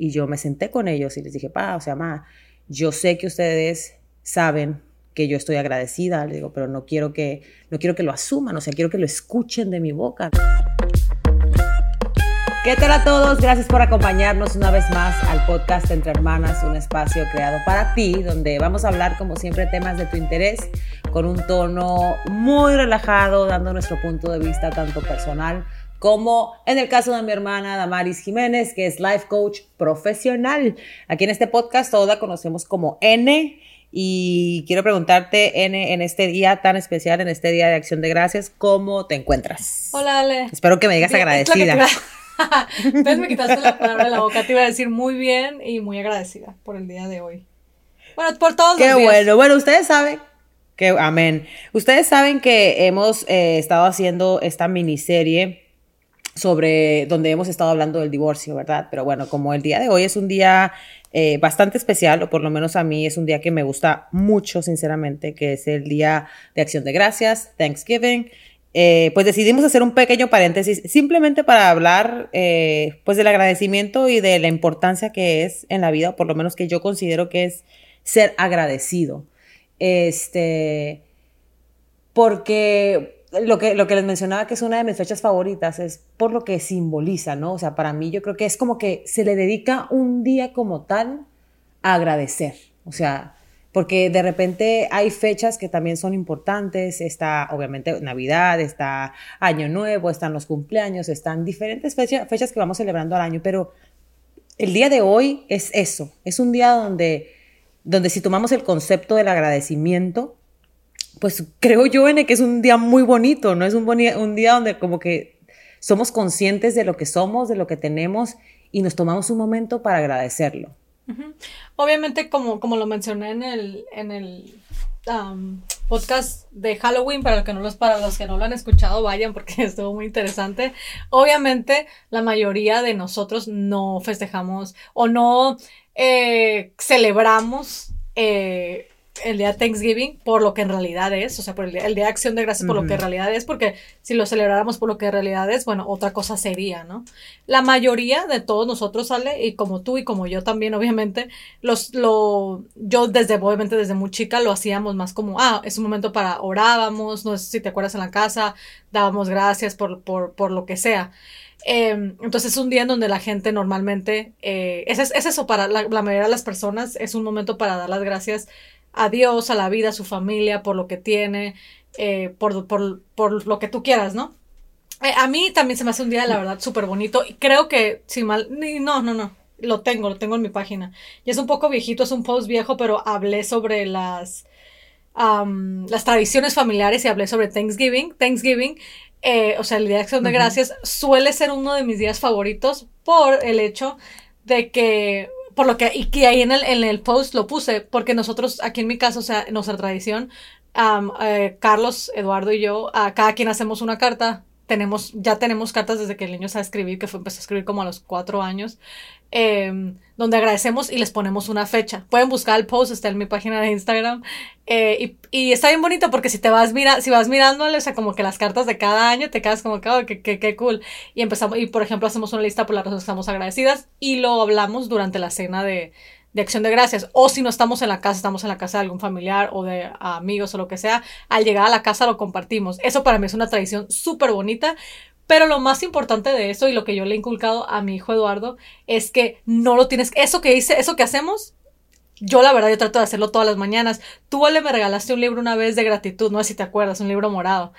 y yo me senté con ellos y les dije, pa, o sea, ma, yo sé que ustedes saben que yo estoy agradecida, le digo, pero no quiero que, no quiero que lo asuman, o sea, quiero que lo escuchen de mi boca. ¿Qué tal a todos? Gracias por acompañarnos una vez más al podcast Entre Hermanas, un espacio creado para ti, donde vamos a hablar como siempre temas de tu interés con un tono muy relajado, dando nuestro punto de vista tanto personal como en el caso de mi hermana Damaris Jiménez, que es life coach profesional. Aquí en este podcast todos la conocemos como N. Y quiero preguntarte, N, en este día tan especial, en este día de Acción de Gracias, ¿cómo te encuentras? Hola, Ale. Espero que me digas agradecida. Entonces me quitaste la palabra de la boca. Te iba a decir muy bien y muy agradecida por el día de hoy. Bueno, por todos Qué los días. bueno. Bueno, ustedes saben que, amén. Ustedes saben que hemos eh, estado haciendo esta miniserie sobre donde hemos estado hablando del divorcio, ¿verdad? Pero bueno, como el día de hoy es un día eh, bastante especial, o por lo menos a mí es un día que me gusta mucho, sinceramente, que es el día de acción de gracias, Thanksgiving. Eh, pues decidimos hacer un pequeño paréntesis simplemente para hablar eh, pues del agradecimiento y de la importancia que es en la vida, o por lo menos que yo considero que es ser agradecido. Este, porque lo que, lo que les mencionaba que es una de mis fechas favoritas es por lo que simboliza, ¿no? O sea, para mí yo creo que es como que se le dedica un día como tal a agradecer. O sea, porque de repente hay fechas que también son importantes, está obviamente Navidad, está Año Nuevo, están los cumpleaños, están diferentes fecha, fechas que vamos celebrando al año, pero el día de hoy es eso, es un día donde, donde si tomamos el concepto del agradecimiento, pues creo yo, en que es un día muy bonito, ¿no? Es un, un día donde como que somos conscientes de lo que somos, de lo que tenemos y nos tomamos un momento para agradecerlo. Obviamente, como, como lo mencioné en el, en el podcast de Halloween, para, que no los, para los que no lo han escuchado, vayan porque estuvo muy interesante. Obviamente, la mayoría de nosotros no festejamos o no eh, celebramos eh, el día Thanksgiving por lo que en realidad es, o sea, por el día, el día de acción de gracias por uh -huh. lo que en realidad es, porque si lo celebráramos por lo que en realidad es, bueno, otra cosa sería, ¿no? La mayoría de todos nosotros sale, y como tú y como yo también, obviamente, los, lo, yo desde, obviamente desde muy chica lo hacíamos más como, ah, es un momento para orábamos, no sé si te acuerdas en la casa, dábamos gracias por, por, por lo que sea. Eh, entonces es un día en donde la gente normalmente, eh, es, es, eso para la, la mayoría de las personas, es un momento para dar las gracias a Dios, a la vida, a su familia, por lo que tiene, eh, por, por, por, lo que tú quieras, ¿no? Eh, a mí también se me hace un día, la verdad, súper bonito. Y creo que, si mal, no, no, no, lo tengo, lo tengo en mi página. Y es un poco viejito, es un post viejo, pero hablé sobre las, um, las tradiciones familiares y hablé sobre Thanksgiving. Thanksgiving, eh, o sea, el Día de Acción de Gracias, uh -huh. suele ser uno de mis días favoritos por el hecho de que por lo que, y que ahí en el, en el post lo puse, porque nosotros, aquí en mi caso, o sea, en nuestra tradición, um, Carlos, Eduardo y yo, a cada quien hacemos una carta. Tenemos, ya tenemos cartas desde que el niño sabe escribir, que empezó a escribir como a los cuatro años, eh, donde agradecemos y les ponemos una fecha. Pueden buscar el post, está en mi página de Instagram. Eh, y, está bien bonito porque si te vas mira, si vas mirándole, o sea, como que las cartas de cada año, te quedas como que, oh, que, que, que cool. Y empezamos, y por ejemplo, hacemos una lista por las cosas que estamos agradecidas y lo hablamos durante la cena de, de acción de gracias. O si no estamos en la casa, estamos en la casa de algún familiar o de amigos o lo que sea, al llegar a la casa lo compartimos. Eso para mí es una tradición súper bonita. Pero lo más importante de eso y lo que yo le he inculcado a mi hijo Eduardo es que no lo tienes, eso que hice, eso que hacemos, yo la verdad yo trato de hacerlo todas las mañanas. Tú, Ale, me regalaste un libro una vez de gratitud, no sé si te acuerdas, un libro morado.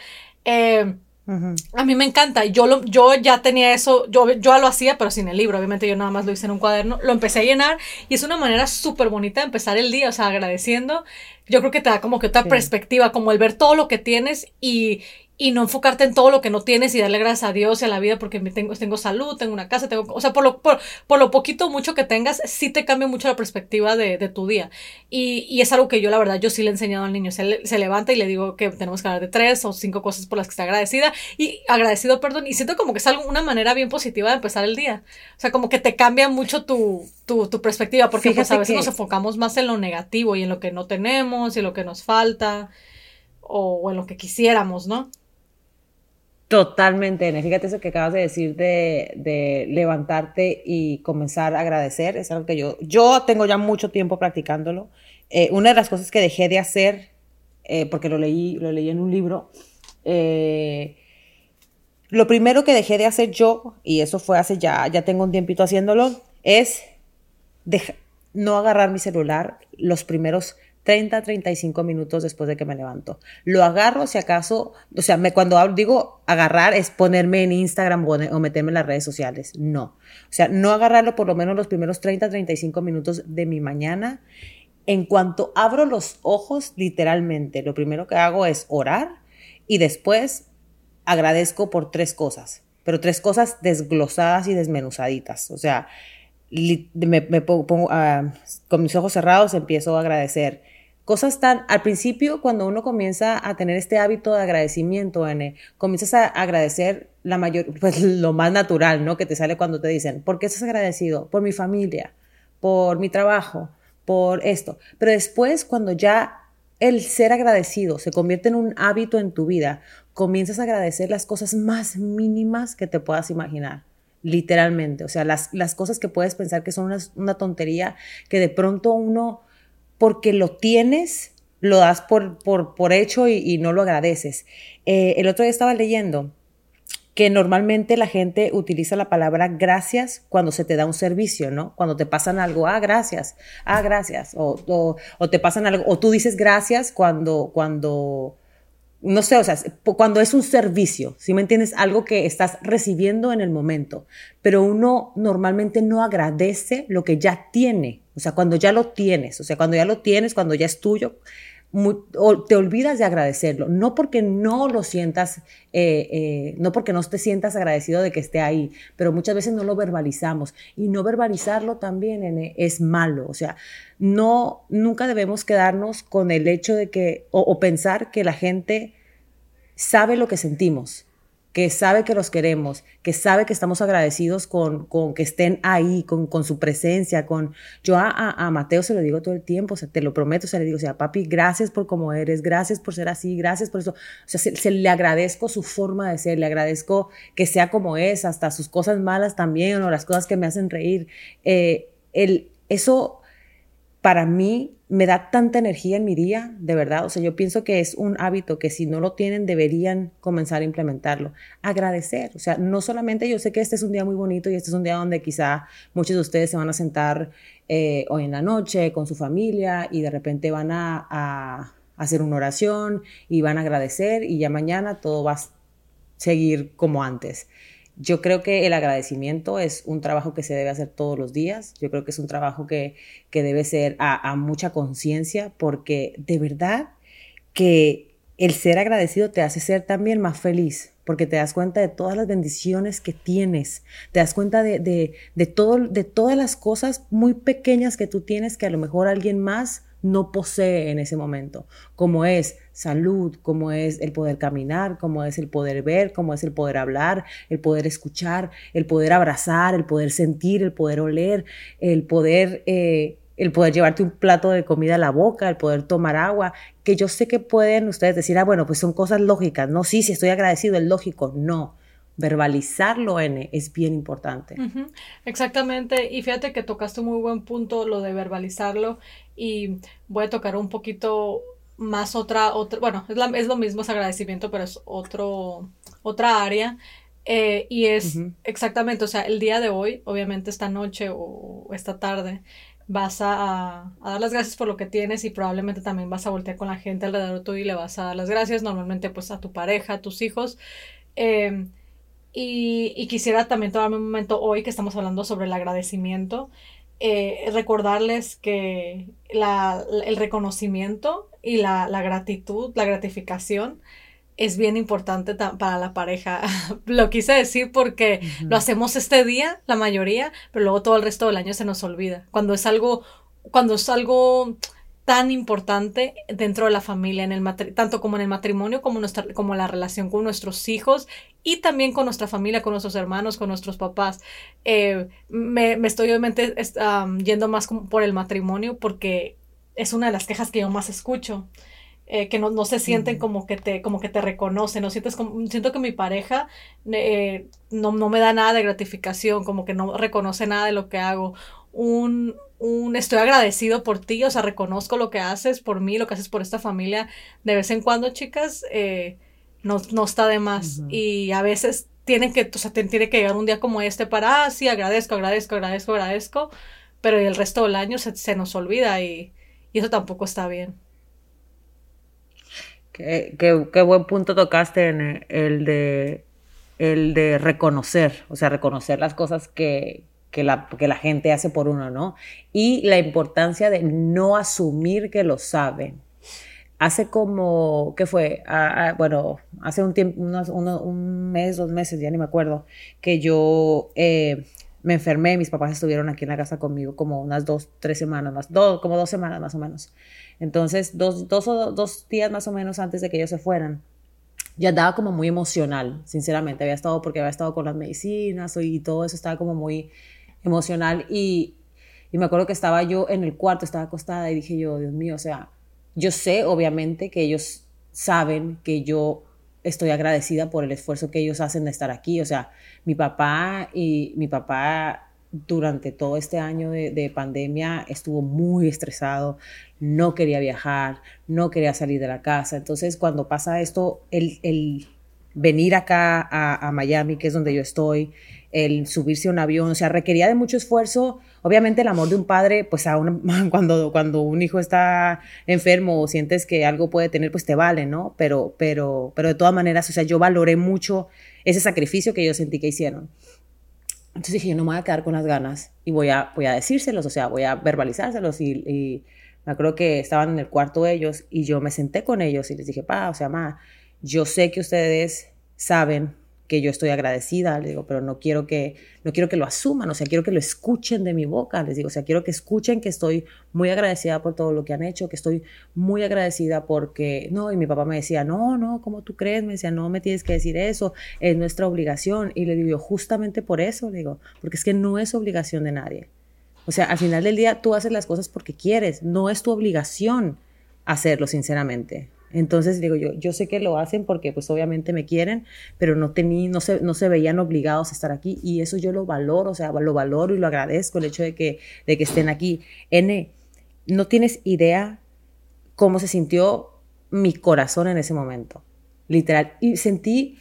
Eh, Uh -huh. A mí me encanta. Yo, lo, yo ya tenía eso, yo, yo lo hacía, pero sin el libro. Obviamente yo nada más lo hice en un cuaderno. Lo empecé a llenar y es una manera súper bonita de empezar el día, o sea, agradeciendo. Yo creo que te da como que otra sí. perspectiva, como el ver todo lo que tienes y, y no enfocarte en todo lo que no tienes y darle gracias a Dios y a la vida porque tengo, tengo salud, tengo una casa, tengo, o sea, por lo, por, por lo poquito o mucho que tengas, sí te cambia mucho la perspectiva de, de tu día. Y, y, es algo que yo, la verdad, yo sí le he enseñado al niño. Se, le, se, levanta y le digo que tenemos que hablar de tres o cinco cosas por las que está agradecida y agradecido, perdón, y siento como que es algo, una manera bien positiva de empezar el día. O sea, como que te cambia mucho tu, tu, tu perspectiva porque pues a veces que... nos enfocamos más en lo negativo y en lo que no tenemos y lo que nos falta o, o en lo que quisiéramos, ¿no? Totalmente, Fíjate eso que acabas de decir de, levantarte y comenzar a agradecer. Es algo que yo, yo tengo ya mucho tiempo practicándolo. Eh, una de las cosas que dejé de hacer, eh, porque lo leí, lo leí en un libro, eh, lo primero que dejé de hacer yo, y eso fue hace ya, ya tengo un tiempito haciéndolo, es no agarrar mi celular los primeros 30, 35 minutos después de que me levanto. Lo agarro si acaso, o sea, me, cuando digo agarrar es ponerme en Instagram o, meterme en las redes sociales. No. O sea, no agarrarlo por lo menos los primeros 30, 35 minutos de mi mañana. En cuanto abro los ojos, literalmente, lo primero que hago es orar y después agradezco por tres cosas, pero tres cosas desglosadas y desmenuzaditas. O sea, ah, con mis ojos cerrados empiezo a agradecer cosas tan, al principio cuando uno comienza a tener este hábito de agradecimiento, N, comienzas a agradecer la mayor, pues lo más natural, ¿no? Que te sale cuando te dicen, ¿por qué estás agradecido? Por mi familia, por mi trabajo, por esto. Pero después, cuando ya el ser agradecido se convierte en un hábito en tu vida, comienzas a agradecer las cosas más mínimas que te puedas imaginar literalmente. O sea, las, las cosas que puedes pensar que son una, una, tontería, que de pronto uno, porque lo tienes, lo das por, por, por hecho y, no lo agradeces. Eh, el otro día estaba leyendo que normalmente la gente utiliza la palabra gracias cuando se te da un servicio, ¿no? Cuando te pasan algo, ah, gracias, ah, gracias, o, o, te pasan algo, o tú dices gracias cuando, cuando, no sé, o sea, cuando es un servicio, si me entiendes? Algo que estás recibiendo en el momento, pero uno normalmente no agradece lo que ya tiene, o sea, cuando ya lo tienes, o sea, cuando ya lo tienes, cuando ya es tuyo, te olvidas de agradecerlo, no porque no lo sientas, eh, eh, no porque no te sientas agradecido de que esté ahí, pero muchas veces no lo verbalizamos. Y no verbalizarlo también es malo, o sea, no, nunca debemos quedarnos con el hecho de que, o pensar que la gente sabe lo que sentimos que sabe que los queremos, que sabe que estamos agradecidos con, con que estén ahí, con, con su presencia, con... Yo a, a, Mateo se lo digo todo el tiempo, o sea, te lo prometo, se le digo, o sea, papi, gracias por cómo eres, gracias por ser así, gracias por eso. O sea, se, le agradezco su forma de ser, le agradezco que sea como es, hasta sus cosas malas también, o las cosas que me hacen reír. Eh, el, eso para mí me da tanta energía en mi día, de verdad. O sea, yo pienso que es un hábito que si no lo tienen deberían comenzar a implementarlo. Agradecer. O sea, no solamente yo sé que este es un día muy bonito y este es un día donde quizá muchos de ustedes se van a sentar eh, hoy en la noche con su familia y de repente van a, a hacer una oración y van a agradecer y ya mañana todo va a seguir como antes. Yo creo que el agradecimiento es un trabajo que se debe hacer todos los días. Yo creo que es un trabajo que, debe ser a, mucha conciencia porque de verdad que el ser agradecido te hace ser también más feliz porque te das cuenta de todas las bendiciones que tienes, te das cuenta de, de, todo, de todas las cosas muy pequeñas que tú tienes que a lo mejor alguien más no posee en ese momento, como es salud, como es el poder caminar, como es el poder ver, como es el poder hablar, el poder escuchar, el poder abrazar, el poder sentir, el poder oler, el poder, eh, el poder llevarte un plato de comida a la boca, el poder tomar agua, que yo sé que pueden ustedes decir, ah, bueno, pues son cosas lógicas, no, sí, si estoy agradecido, es lógico, no verbalizarlo, N, es bien importante. Exactamente, y fíjate que tocaste un muy buen punto lo de verbalizarlo y voy a tocar un poquito más otra, otra bueno, es, es lo mismo, es agradecimiento, pero es otro, otra área. Eh, y es exactamente, o sea, el día de hoy, obviamente esta noche o esta tarde, vas a, a, dar las gracias por lo que tienes y probablemente también vas a voltear con la gente alrededor tuyo y le vas a dar las gracias, normalmente pues a tu pareja, a tus hijos. Eh, y, quisiera también tomarme un momento hoy que estamos hablando sobre el agradecimiento, eh, recordarles que el reconocimiento y la, gratitud, la gratificación es bien importante para la pareja. lo quise decir porque lo hacemos este día, la mayoría, pero luego todo el resto del año se nos olvida. Cuando es algo, cuando es algo tan importante dentro de la familia, en el tanto como en el matrimonio, como, nuestra, como la relación con nuestros hijos y también con nuestra familia, con nuestros hermanos, con nuestros papás. Eh, me, estoy obviamente yendo más por el matrimonio porque es una de las quejas que yo más escucho. eh, que no, no, se sienten como que te, como que te reconocen, no sientes como, siento que mi pareja eh, no, no, me da nada de gratificación, como que no reconoce nada de lo que hago. Un, un estoy agradecido por ti, o sea, reconozco lo que haces por mí, lo que haces por esta familia. De vez en cuando, chicas, eh, no, no, está de más. Y a veces tienen que, o sea, tiene que llegar un día como este para, ah, sí, agradezco, agradezco, agradezco, agradezco, pero el resto del año se, se nos olvida y, y eso tampoco está bien. Qué, qué, buen punto tocaste en el de, el de reconocer, o sea, reconocer las cosas que, que, la, que la gente hace por uno, ¿no? Y la importancia de no asumir que lo saben. Hace como, ¿qué fue? Bueno, hace un tiempo, unos, un mes, dos meses, ya ni me acuerdo, que yo eh, me enfermé, mis papás estuvieron aquí en la casa conmigo como unas dos, tres semanas más, dos, como dos semanas más o menos. Entonces, dos, dos, dos días más o menos antes de que ellos se fueran, ya andaba como muy emocional, sinceramente. Había estado porque había estado con las medicinas y todo eso estaba como muy emocional. Y, y me acuerdo que estaba yo en el cuarto, estaba acostada y dije yo, Dios mío, o sea, yo sé obviamente que ellos saben que yo estoy agradecida por el esfuerzo que ellos hacen de estar aquí. O sea, mi papá y mi papá durante todo este año de, pandemia estuvo muy estresado, no quería viajar, no quería salir de la casa. Entonces, cuando pasa esto, el, el venir acá a, a, Miami, que es donde yo estoy, el subirse a un avión, o sea, requería de mucho esfuerzo. Obviamente el amor de un padre, pues aún cuando, cuando un hijo está enfermo o sientes que algo puede tener, pues te vale, ¿no? Pero, pero, pero de todas maneras, o sea, yo valoré mucho ese sacrificio que yo sentí que hicieron. Entonces dije, yo no me voy a quedar con las ganas y voy a, voy a decírselos, o sea, voy a verbalizárselos y, y me acuerdo que estaban en el cuarto ellos y yo me senté con ellos y les dije, pa, o sea, ma, yo sé que ustedes saben que yo estoy agradecida, les digo, pero no quiero que no quiero que lo asuman, o sea, quiero que lo escuchen de mi boca, les digo, o sea, quiero que escuchen que estoy muy agradecida por todo lo que han hecho, que estoy muy agradecida porque no, y mi papá me decía, "No, no, ¿cómo tú crees?" Me decía, "No me tienes que decir eso, es nuestra obligación." Y le digo, "Justamente por eso", le digo, porque es que no es obligación de nadie. O sea, al final del día tú haces las cosas porque quieres, no es tu obligación hacerlo, sinceramente. Entonces digo yo, yo sé que lo hacen porque pues obviamente me quieren, pero no, tení, no, se, no se veían obligados a estar aquí y eso yo lo valoro, o sea, lo valoro y lo agradezco el hecho de que, de que estén aquí. N, no tienes idea cómo se sintió mi corazón en ese momento, literal. Y sentí,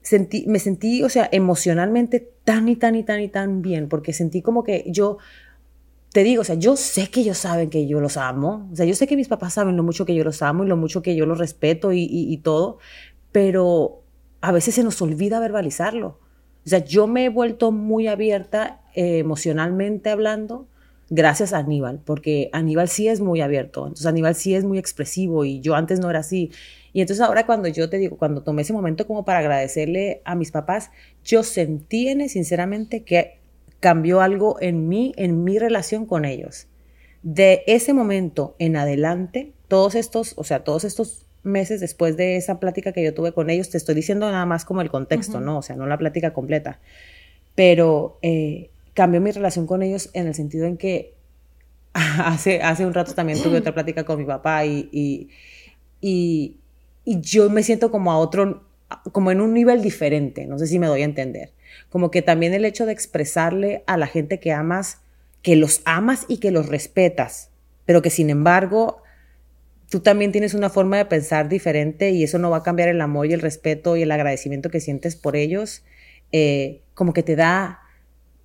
sentí, me sentí, o sea, emocionalmente tan y tan y tan y tan bien, porque sentí como que yo te digo, o sea, yo sé que ellos saben que yo los amo, o sea, yo sé que mis papás saben lo mucho que yo los amo y lo mucho que yo los respeto y, todo, pero a veces se nos olvida verbalizarlo. O sea, yo me he vuelto muy abierta eh, emocionalmente hablando gracias a Aníbal, porque Aníbal sí es muy abierto, entonces Aníbal sí es muy expresivo y yo antes no era así. Y entonces ahora cuando yo te digo, cuando tomé ese momento como para agradecerle a mis papás, yo sentí sinceramente que cambió algo en mí, en mi relación con ellos. De ese momento en adelante, todos estos, o sea, todos estos meses después de esa plática que yo tuve con ellos, te estoy diciendo nada más como el contexto, ¿no? O sea, no la plática completa, pero eh, cambió mi relación con ellos en el sentido en que hace, hace un rato también tuve otra plática con mi papá y, y, y, y yo me siento como a otro, como en un nivel diferente, no sé si me doy a entender como que también el hecho de expresarle a la gente que amas, que los amas y que los respetas, pero que sin embargo tú también tienes una forma de pensar diferente y eso no va a cambiar el amor y el respeto y el agradecimiento que sientes por ellos, eh, como que te da,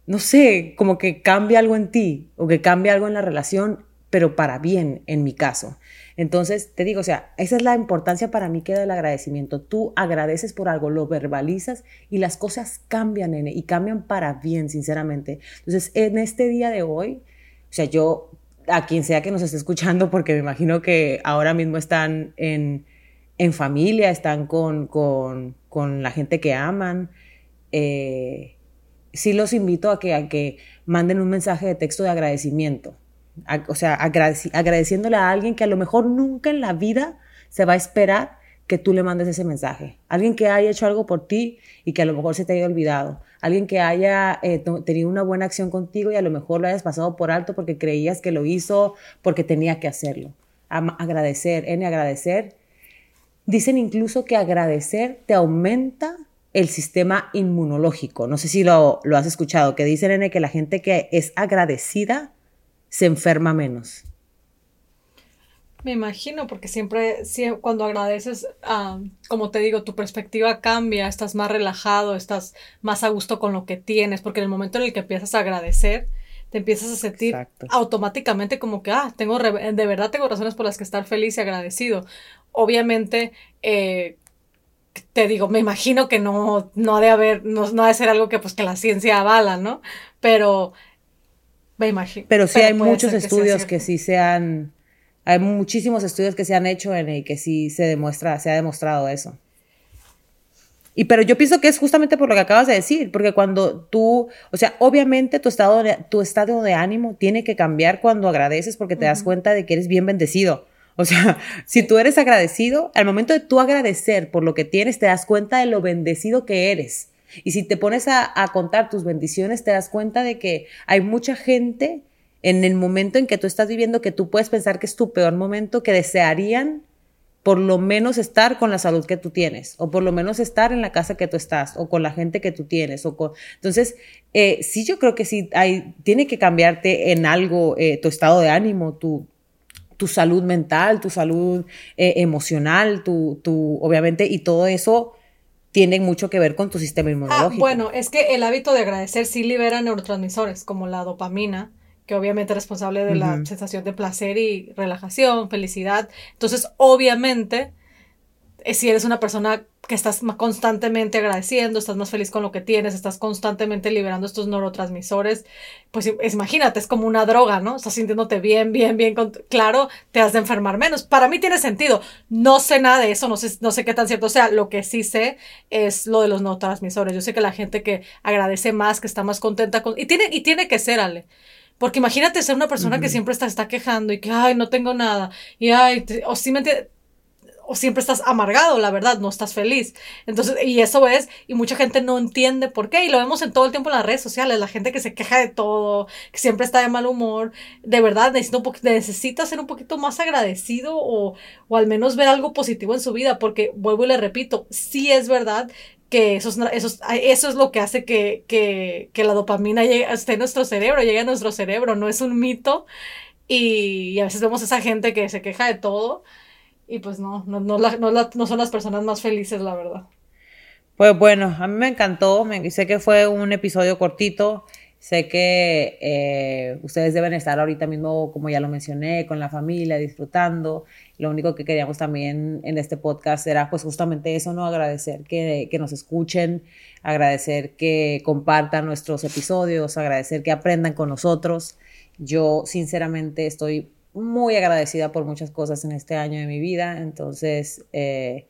no sé, como que cambia algo en ti o que cambia algo en la relación, pero para bien en mi caso. Entonces, te digo, o sea, esa es la importancia para mí que da el agradecimiento. Tú agradeces por algo, lo verbalizas y las cosas cambian, nene, y cambian para bien, sinceramente. Entonces, en este día de hoy, o sea, yo, a quien sea que nos esté escuchando, porque me imagino que ahora mismo están en, en familia, están con, con, con, la gente que aman, eh, sí los invito a que, a que manden un mensaje de texto de agradecimiento o sea, agradeciéndole a alguien que a lo mejor nunca en la vida se va a esperar que tú le mandes ese mensaje. Alguien que haya hecho algo por ti y que a lo mejor se te haya olvidado. Alguien que haya eh, tenido una buena acción contigo y a lo mejor lo hayas pasado por alto porque creías que lo hizo porque tenía que hacerlo. agradecer, N, agradecer dicen incluso que agradecer te aumenta el sistema inmunológico. No sé si lo, lo has escuchado, que dicen en que la gente que es agradecida se enferma menos. Me imagino, porque siempre, cuando agradeces, como te digo, tu perspectiva cambia, estás más relajado, estás más a gusto con lo que tienes, porque en el momento en el que empiezas a agradecer, te empiezas a sentir automáticamente como que, ah, tengo, de verdad tengo razones por las que estar feliz y agradecido. Obviamente, eh, te digo, me imagino que no, no ha de haber, no, no ha de ser algo que pues que la ciencia avala, ¿no? Pero me imagino. Pero sí hay muchos estudios que, sí se han, hay muchísimos estudios que se han hecho en el que sí se demuestra, se ha demostrado eso. Y pero yo pienso que es justamente por lo que acabas de decir, porque cuando tú, o sea, obviamente tu estado de, tu estado de ánimo tiene que cambiar cuando agradeces porque te das cuenta de que eres bien bendecido. O sea, si tú eres agradecido, al momento de tú agradecer por lo que tienes, te das cuenta de lo bendecido que eres. Y si te pones a, contar tus bendiciones, te das cuenta de que hay mucha gente en el momento en que tú estás viviendo que tú puedes pensar que es tu peor momento, que desearían por lo menos estar con la salud que tú tienes, o por lo menos estar en la casa que tú estás, o con la gente que tú tienes. O con... Entonces, eh, sí, yo creo que sí, hay, tiene que cambiarte en algo eh, tu estado de ánimo, tu, tu salud mental, tu salud eh, emocional, tu, tu, obviamente, y todo eso tiene mucho que ver con tu sistema ah, inmunológico. Ah, bueno, es que el hábito de agradecer sí libera neurotransmisores, como la dopamina, que obviamente es responsable de la sensación de placer y relajación, felicidad. Entonces, obviamente, si eres una persona que estás constantemente agradeciendo, estás más feliz con lo que tienes, estás constantemente liberando estos neurotransmisores, pues imagínate, es como una droga, ¿no? Estás sintiéndote bien, bien, bien, claro, te has de enfermar menos. Para mí tiene sentido. No sé nada de eso, no sé, no sé qué tan cierto sea. Lo que sí sé es lo de los neurotransmisores. Yo sé que la gente que agradece más, que está más contenta con... Y tiene, y tiene que ser, Ale. Porque imagínate ser una persona que siempre está, está quejando y que, ay, no tengo nada. Y, ay, o simplemente, o siempre estás amargado, la verdad, no estás feliz. Entonces, y eso es, y mucha gente no entiende por qué. Y lo vemos en todo el tiempo en las redes sociales, la gente que se queja de todo, que siempre está de mal humor. De verdad, necesita, un necesita ser un poquito más agradecido o, o al menos ver algo positivo en su vida. Porque, vuelvo y le repito, sí es verdad que eso es, eso, es lo que hace que, que, que la dopamina llegue, esté en nuestro cerebro, llegue a nuestro cerebro, no es un mito. Y, a veces vemos a esa gente que se queja de todo y pues no, no, no, no, son las personas más felices, la verdad. Pues bueno, a mí me encantó, me, sé que fue un episodio cortito, sé que eh, ustedes deben estar ahorita mismo, como ya lo mencioné, con la familia, disfrutando lo único que queríamos también en este podcast era pues justamente eso, ¿no? Agradecer que, que nos escuchen, agradecer que compartan nuestros episodios, agradecer que aprendan con nosotros. Yo sinceramente estoy muy agradecida por muchas cosas en este año de mi vida, entonces... Eh,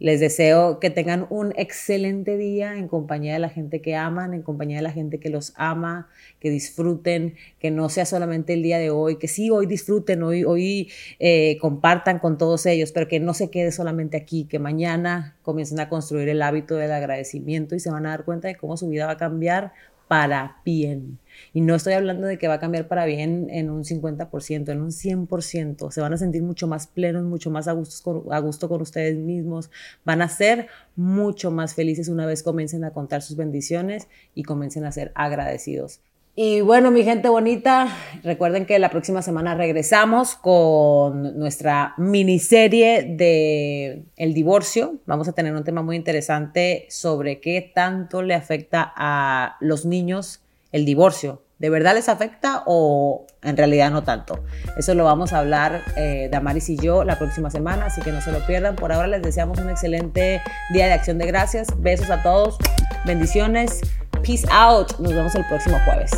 les deseo que tengan un excelente día en compañía de la gente que aman, en compañía de la gente que los ama, que disfruten, que no sea solamente el día de hoy, que sí, hoy disfruten, hoy, hoy eh, compartan con todos ellos, pero que no se quede solamente aquí, que mañana comiencen a construir el hábito del agradecimiento y se van a dar cuenta de cómo su vida va a cambiar para bien. Y no estoy hablando de que va a cambiar para bien en un 50%, en un 100%. Se van a sentir mucho más plenos, mucho más a gusto, con, a gusto con ustedes mismos. Van a ser mucho más felices una vez comiencen a contar sus bendiciones y comiencen a ser agradecidos. Y bueno, mi gente bonita, recuerden que la próxima semana regresamos con nuestra miniserie de el divorcio. Vamos a tener un tema muy interesante sobre qué tanto le afecta a los niños el divorcio. ¿De verdad les afecta o en realidad no tanto? Eso lo vamos a hablar eh, Damaris y yo la próxima semana, así que no se lo pierdan. Por ahora les deseamos un excelente día de acción de gracias. Besos a todos, bendiciones. Peace out. Nos vemos el próximo jueves.